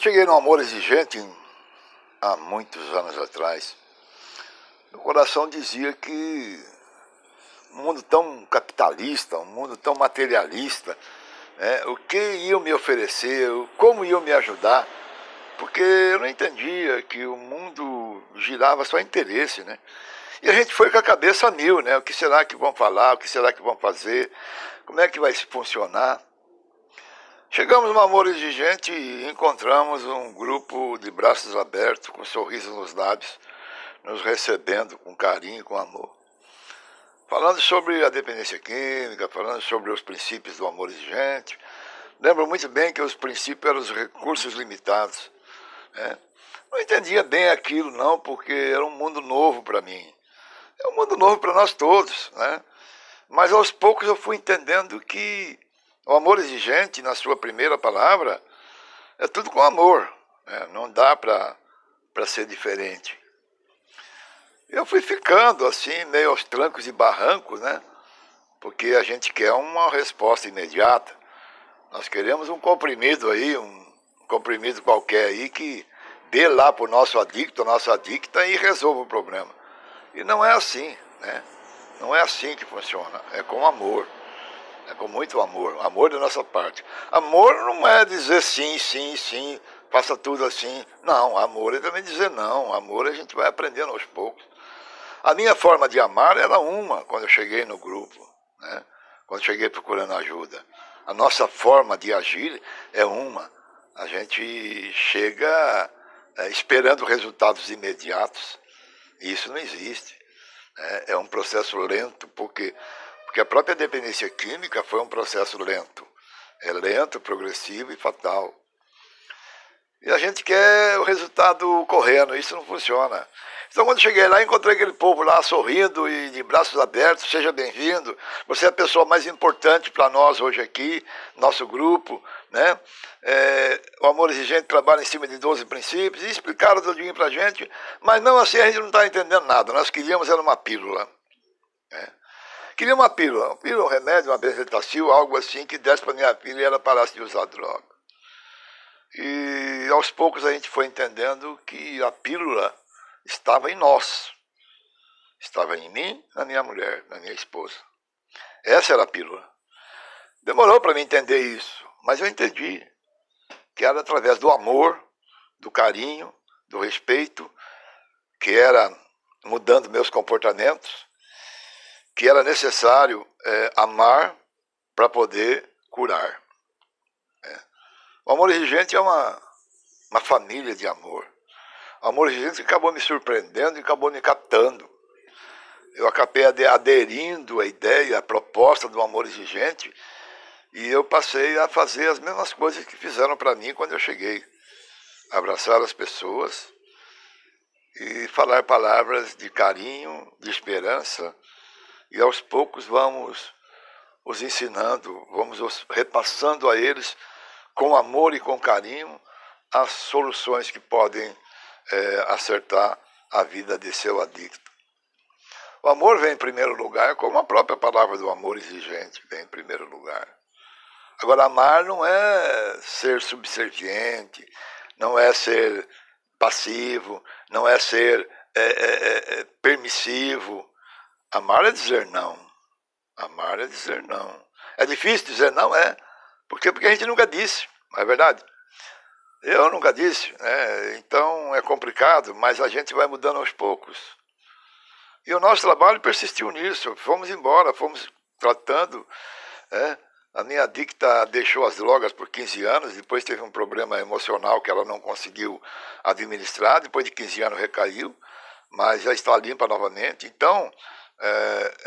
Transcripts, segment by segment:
Quando cheguei no Amor Exigente, há muitos anos atrás, meu coração dizia que um mundo tão capitalista, um mundo tão materialista, né, o que iam me oferecer, como iam me ajudar, porque eu não entendia que o mundo girava só interesse, né? E a gente foi com a cabeça mil, né? O que será que vão falar, o que será que vão fazer, como é que vai funcionar? Chegamos no Amor Exigente e encontramos um grupo de braços abertos, com sorrisos nos lábios, nos recebendo com carinho, com amor. Falando sobre a dependência química, falando sobre os princípios do amor exigente. Lembro muito bem que os princípios eram os recursos limitados. Né? Não entendia bem aquilo, não, porque era um mundo novo para mim. É um mundo novo para nós todos. Né? Mas aos poucos eu fui entendendo que o amor exigente, na sua primeira palavra, é tudo com amor. Né? Não dá para ser diferente. Eu fui ficando assim, meio aos trancos e barrancos, né? Porque a gente quer uma resposta imediata. Nós queremos um comprimido aí, um comprimido qualquer aí que dê lá para o nosso adicto, nossa adicta e resolva o problema. E não é assim, né? Não é assim que funciona. É com amor. É com muito amor, amor da nossa parte. Amor não é dizer sim, sim, sim, faça tudo assim. Não, amor é também dizer não. Amor a gente vai aprendendo aos poucos. A minha forma de amar era uma quando eu cheguei no grupo, né? quando cheguei procurando ajuda. A nossa forma de agir é uma. A gente chega é, esperando resultados imediatos. E isso não existe. Né? É um processo lento, porque porque a própria dependência química foi um processo lento. É lento, progressivo e fatal. E a gente quer o resultado correndo, isso não funciona. Então, quando cheguei lá, encontrei aquele povo lá sorrindo e de braços abertos, seja bem-vindo. Você é a pessoa mais importante para nós hoje aqui, nosso grupo, né? É, o Amor Exigente trabalha em cima de 12 princípios, e explicaram tudinho para a gente, mas não assim a gente não está entendendo nada. Nós queríamos era uma pílula. Né? Queria uma pílula, uma pílula, um remédio, uma benzetacil, algo assim que desse para minha filha e ela parasse de usar droga. E aos poucos a gente foi entendendo que a pílula estava em nós. Estava em mim, na minha mulher, na minha esposa. Essa era a pílula. Demorou para mim entender isso, mas eu entendi que era através do amor, do carinho, do respeito, que era mudando meus comportamentos, que era necessário é, amar para poder curar. É. O amor exigente é uma, uma família de amor. O amor exigente acabou me surpreendendo e acabou me captando. Eu acabei aderindo à ideia, à proposta do amor exigente, e eu passei a fazer as mesmas coisas que fizeram para mim quando eu cheguei. Abraçar as pessoas e falar palavras de carinho, de esperança, e aos poucos vamos os ensinando, vamos os repassando a eles com amor e com carinho as soluções que podem é, acertar a vida de seu adicto. O amor vem em primeiro lugar, como a própria palavra do amor exigente vem em primeiro lugar. Agora, amar não é ser subserviente, não é ser passivo, não é ser é, é, permissivo, Amar é dizer não. Amar é dizer não. É difícil dizer não? É. Por quê? Porque a gente nunca disse, não é verdade? Eu nunca disse, né? então é complicado, mas a gente vai mudando aos poucos. E o nosso trabalho persistiu nisso. Fomos embora, fomos tratando. Né? A minha adicta deixou as drogas por 15 anos, depois teve um problema emocional que ela não conseguiu administrar, depois de 15 anos recaiu, mas já está limpa novamente. Então,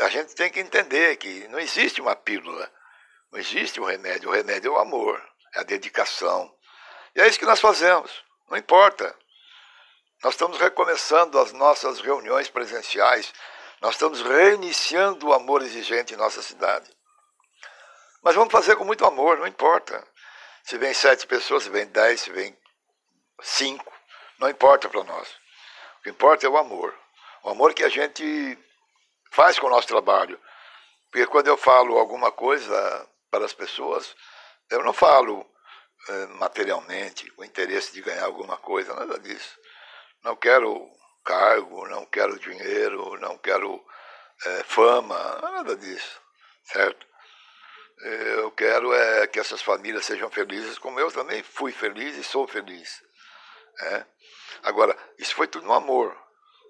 a gente tem que entender que não existe uma pílula, não existe um remédio. O remédio é o amor, é a dedicação. E é isso que nós fazemos, não importa. Nós estamos recomeçando as nossas reuniões presenciais, nós estamos reiniciando o amor exigente em nossa cidade. Mas vamos fazer com muito amor, não importa. Se vem sete pessoas, se vem dez, se vem cinco, não importa para nós. O que importa é o amor. O amor que a gente faz com o nosso trabalho. Porque quando eu falo alguma coisa para as pessoas, eu não falo é, materialmente, com interesse de ganhar alguma coisa, nada disso. Não quero cargo, não quero dinheiro, não quero é, fama, nada disso, certo? Eu quero é que essas famílias sejam felizes, como eu também fui feliz e sou feliz. É. Agora, isso foi tudo no amor.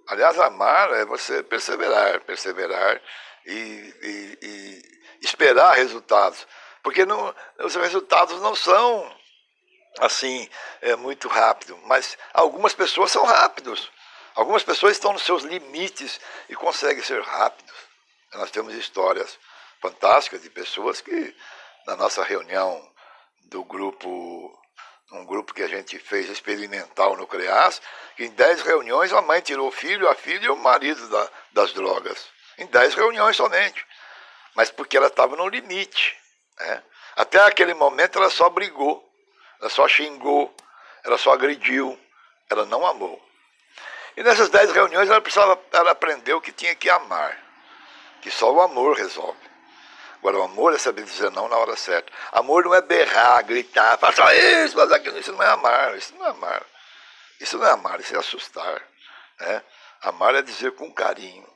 Aliás, amar é você perseverar, perseverar e, e, e esperar resultados. Porque não, os resultados não são assim é, muito rápidos, mas algumas pessoas são rápidos. Algumas pessoas estão nos seus limites e conseguem ser rápidos. Nós temos histórias fantásticas de pessoas que, na nossa reunião do grupo um grupo que a gente fez experimental no CREAS, que em 10 reuniões a mãe tirou o filho, a filha e o marido da, das drogas. Em 10 reuniões somente. Mas porque ela estava no limite. Né? Até aquele momento ela só brigou, ela só xingou, ela só agrediu, ela não amou. E nessas 10 reuniões ela precisava, ela aprendeu que tinha que amar, que só o amor resolve. Agora, o amor é saber dizer não na hora certa. Amor não é berrar, gritar, faça isso, faça aquilo. Isso não é amar, isso não é amar. Isso não é amar, isso é assustar. Né? Amar é dizer com carinho.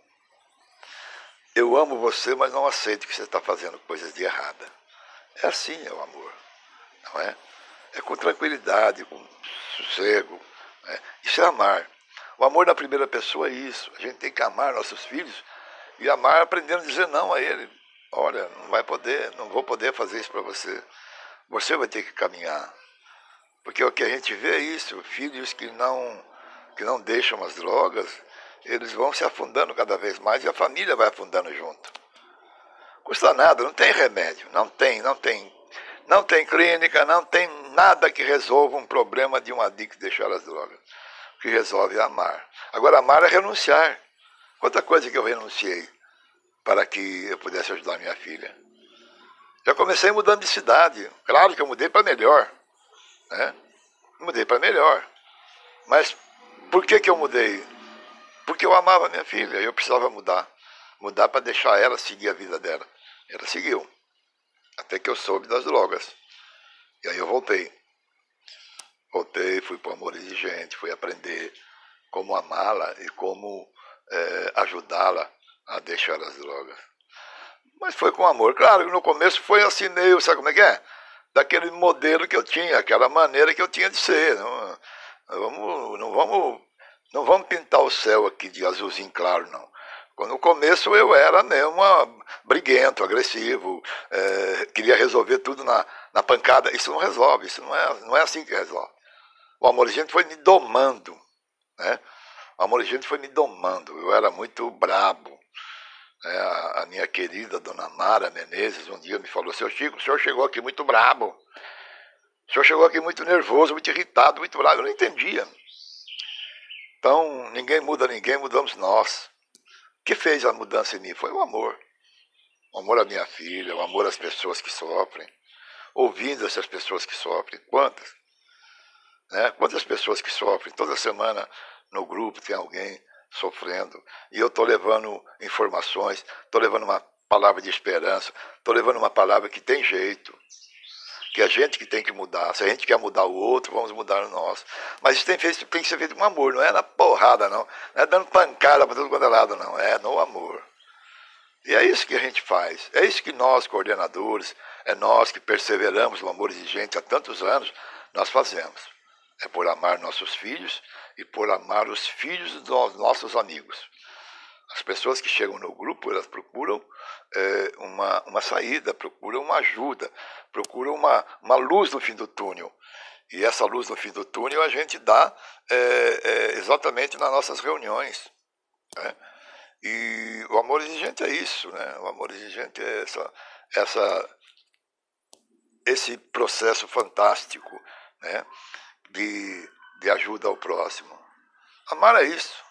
Eu amo você, mas não aceito que você está fazendo coisas de errada. É assim é o amor, não é? É com tranquilidade, com sossego. Né? Isso é amar. O amor na primeira pessoa é isso. A gente tem que amar nossos filhos e amar aprendendo a dizer não a ele. Olha, não vai poder, não vou poder fazer isso para você. Você vai ter que caminhar. Porque o que a gente vê é isso, filhos que não, que não deixam as drogas, eles vão se afundando cada vez mais e a família vai afundando junto. Custa nada, não tem remédio, não tem, não tem. Não tem clínica, não tem nada que resolva um problema de um adicto deixar as drogas. O que resolve é amar. Agora, amar é renunciar. Quanta coisa que eu renunciei para que eu pudesse ajudar minha filha. Já comecei mudando de cidade. Claro que eu mudei para melhor. Né? Mudei para melhor. Mas por que, que eu mudei? Porque eu amava minha filha eu precisava mudar. Mudar para deixar ela seguir a vida dela. Ela seguiu. Até que eu soube das drogas. E aí eu voltei. Voltei, fui para o amor exigente, fui aprender como amá-la e como é, ajudá-la a deixar as drogas. Mas foi com amor. Claro no começo foi assim meio, sabe como é que é? Daquele modelo que eu tinha, aquela maneira que eu tinha de ser. Não, vamos, não vamos, não vamos pintar o céu aqui de azulzinho claro, não. No começo eu era mesmo briguento, agressivo, é, queria resolver tudo na, na pancada. Isso não resolve, isso não é, não é assim que resolve. O amor gente foi me domando, né? O amor gente foi me domando. Eu era muito brabo, a, a, minha querida dona Mara Menezes um dia me falou: Seu Chico, o senhor chegou aqui muito brabo. O senhor chegou aqui muito nervoso, muito irritado, muito bravo. Eu não entendia. Então, ninguém muda ninguém, mudamos nós. O que fez a mudança em mim? Foi o amor. O amor à minha filha, o amor às pessoas que sofrem. Ouvindo essas pessoas que sofrem. Quantas? Né? Quantas pessoas que sofrem? Toda semana no grupo tem alguém sofrendo. E eu estou levando informações, estou levando uma palavra de esperança, estou levando uma palavra que tem jeito. Que a gente que tem que mudar. Se a gente quer mudar o outro, vamos mudar o nosso. Mas isso tem, feito, tem que ser feito com amor, não é na porrada, não. Não é dando pancada para todo quanto é lado, não. É no amor. E é isso que a gente faz. É isso que nós, coordenadores, é nós que perseveramos no amor exigente há tantos anos, nós fazemos. É por amar nossos filhos e por amar os filhos dos nossos amigos. As pessoas que chegam no grupo, elas procuram é, uma, uma saída, procuram uma ajuda, procuram uma, uma luz no fim do túnel. E essa luz no fim do túnel a gente dá é, é, exatamente nas nossas reuniões. Né? E o amor exigente é isso, né? O amor exigente é essa, essa, esse processo fantástico né? De de ajuda ao próximo. Amar é isso.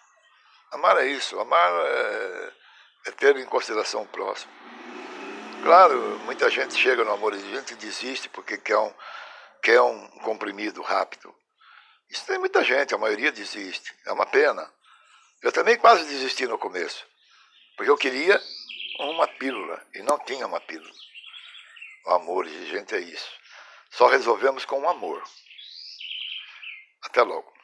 Amar é isso. Amar é, é ter em consideração o próximo. Claro, muita gente chega no amor exigente e desiste porque quer um, quer um comprimido rápido. Isso tem muita gente, a maioria desiste. É uma pena. Eu também quase desisti no começo, porque eu queria uma pílula e não tinha uma pílula. O amor exigente é isso. Só resolvemos com o amor. Até logo.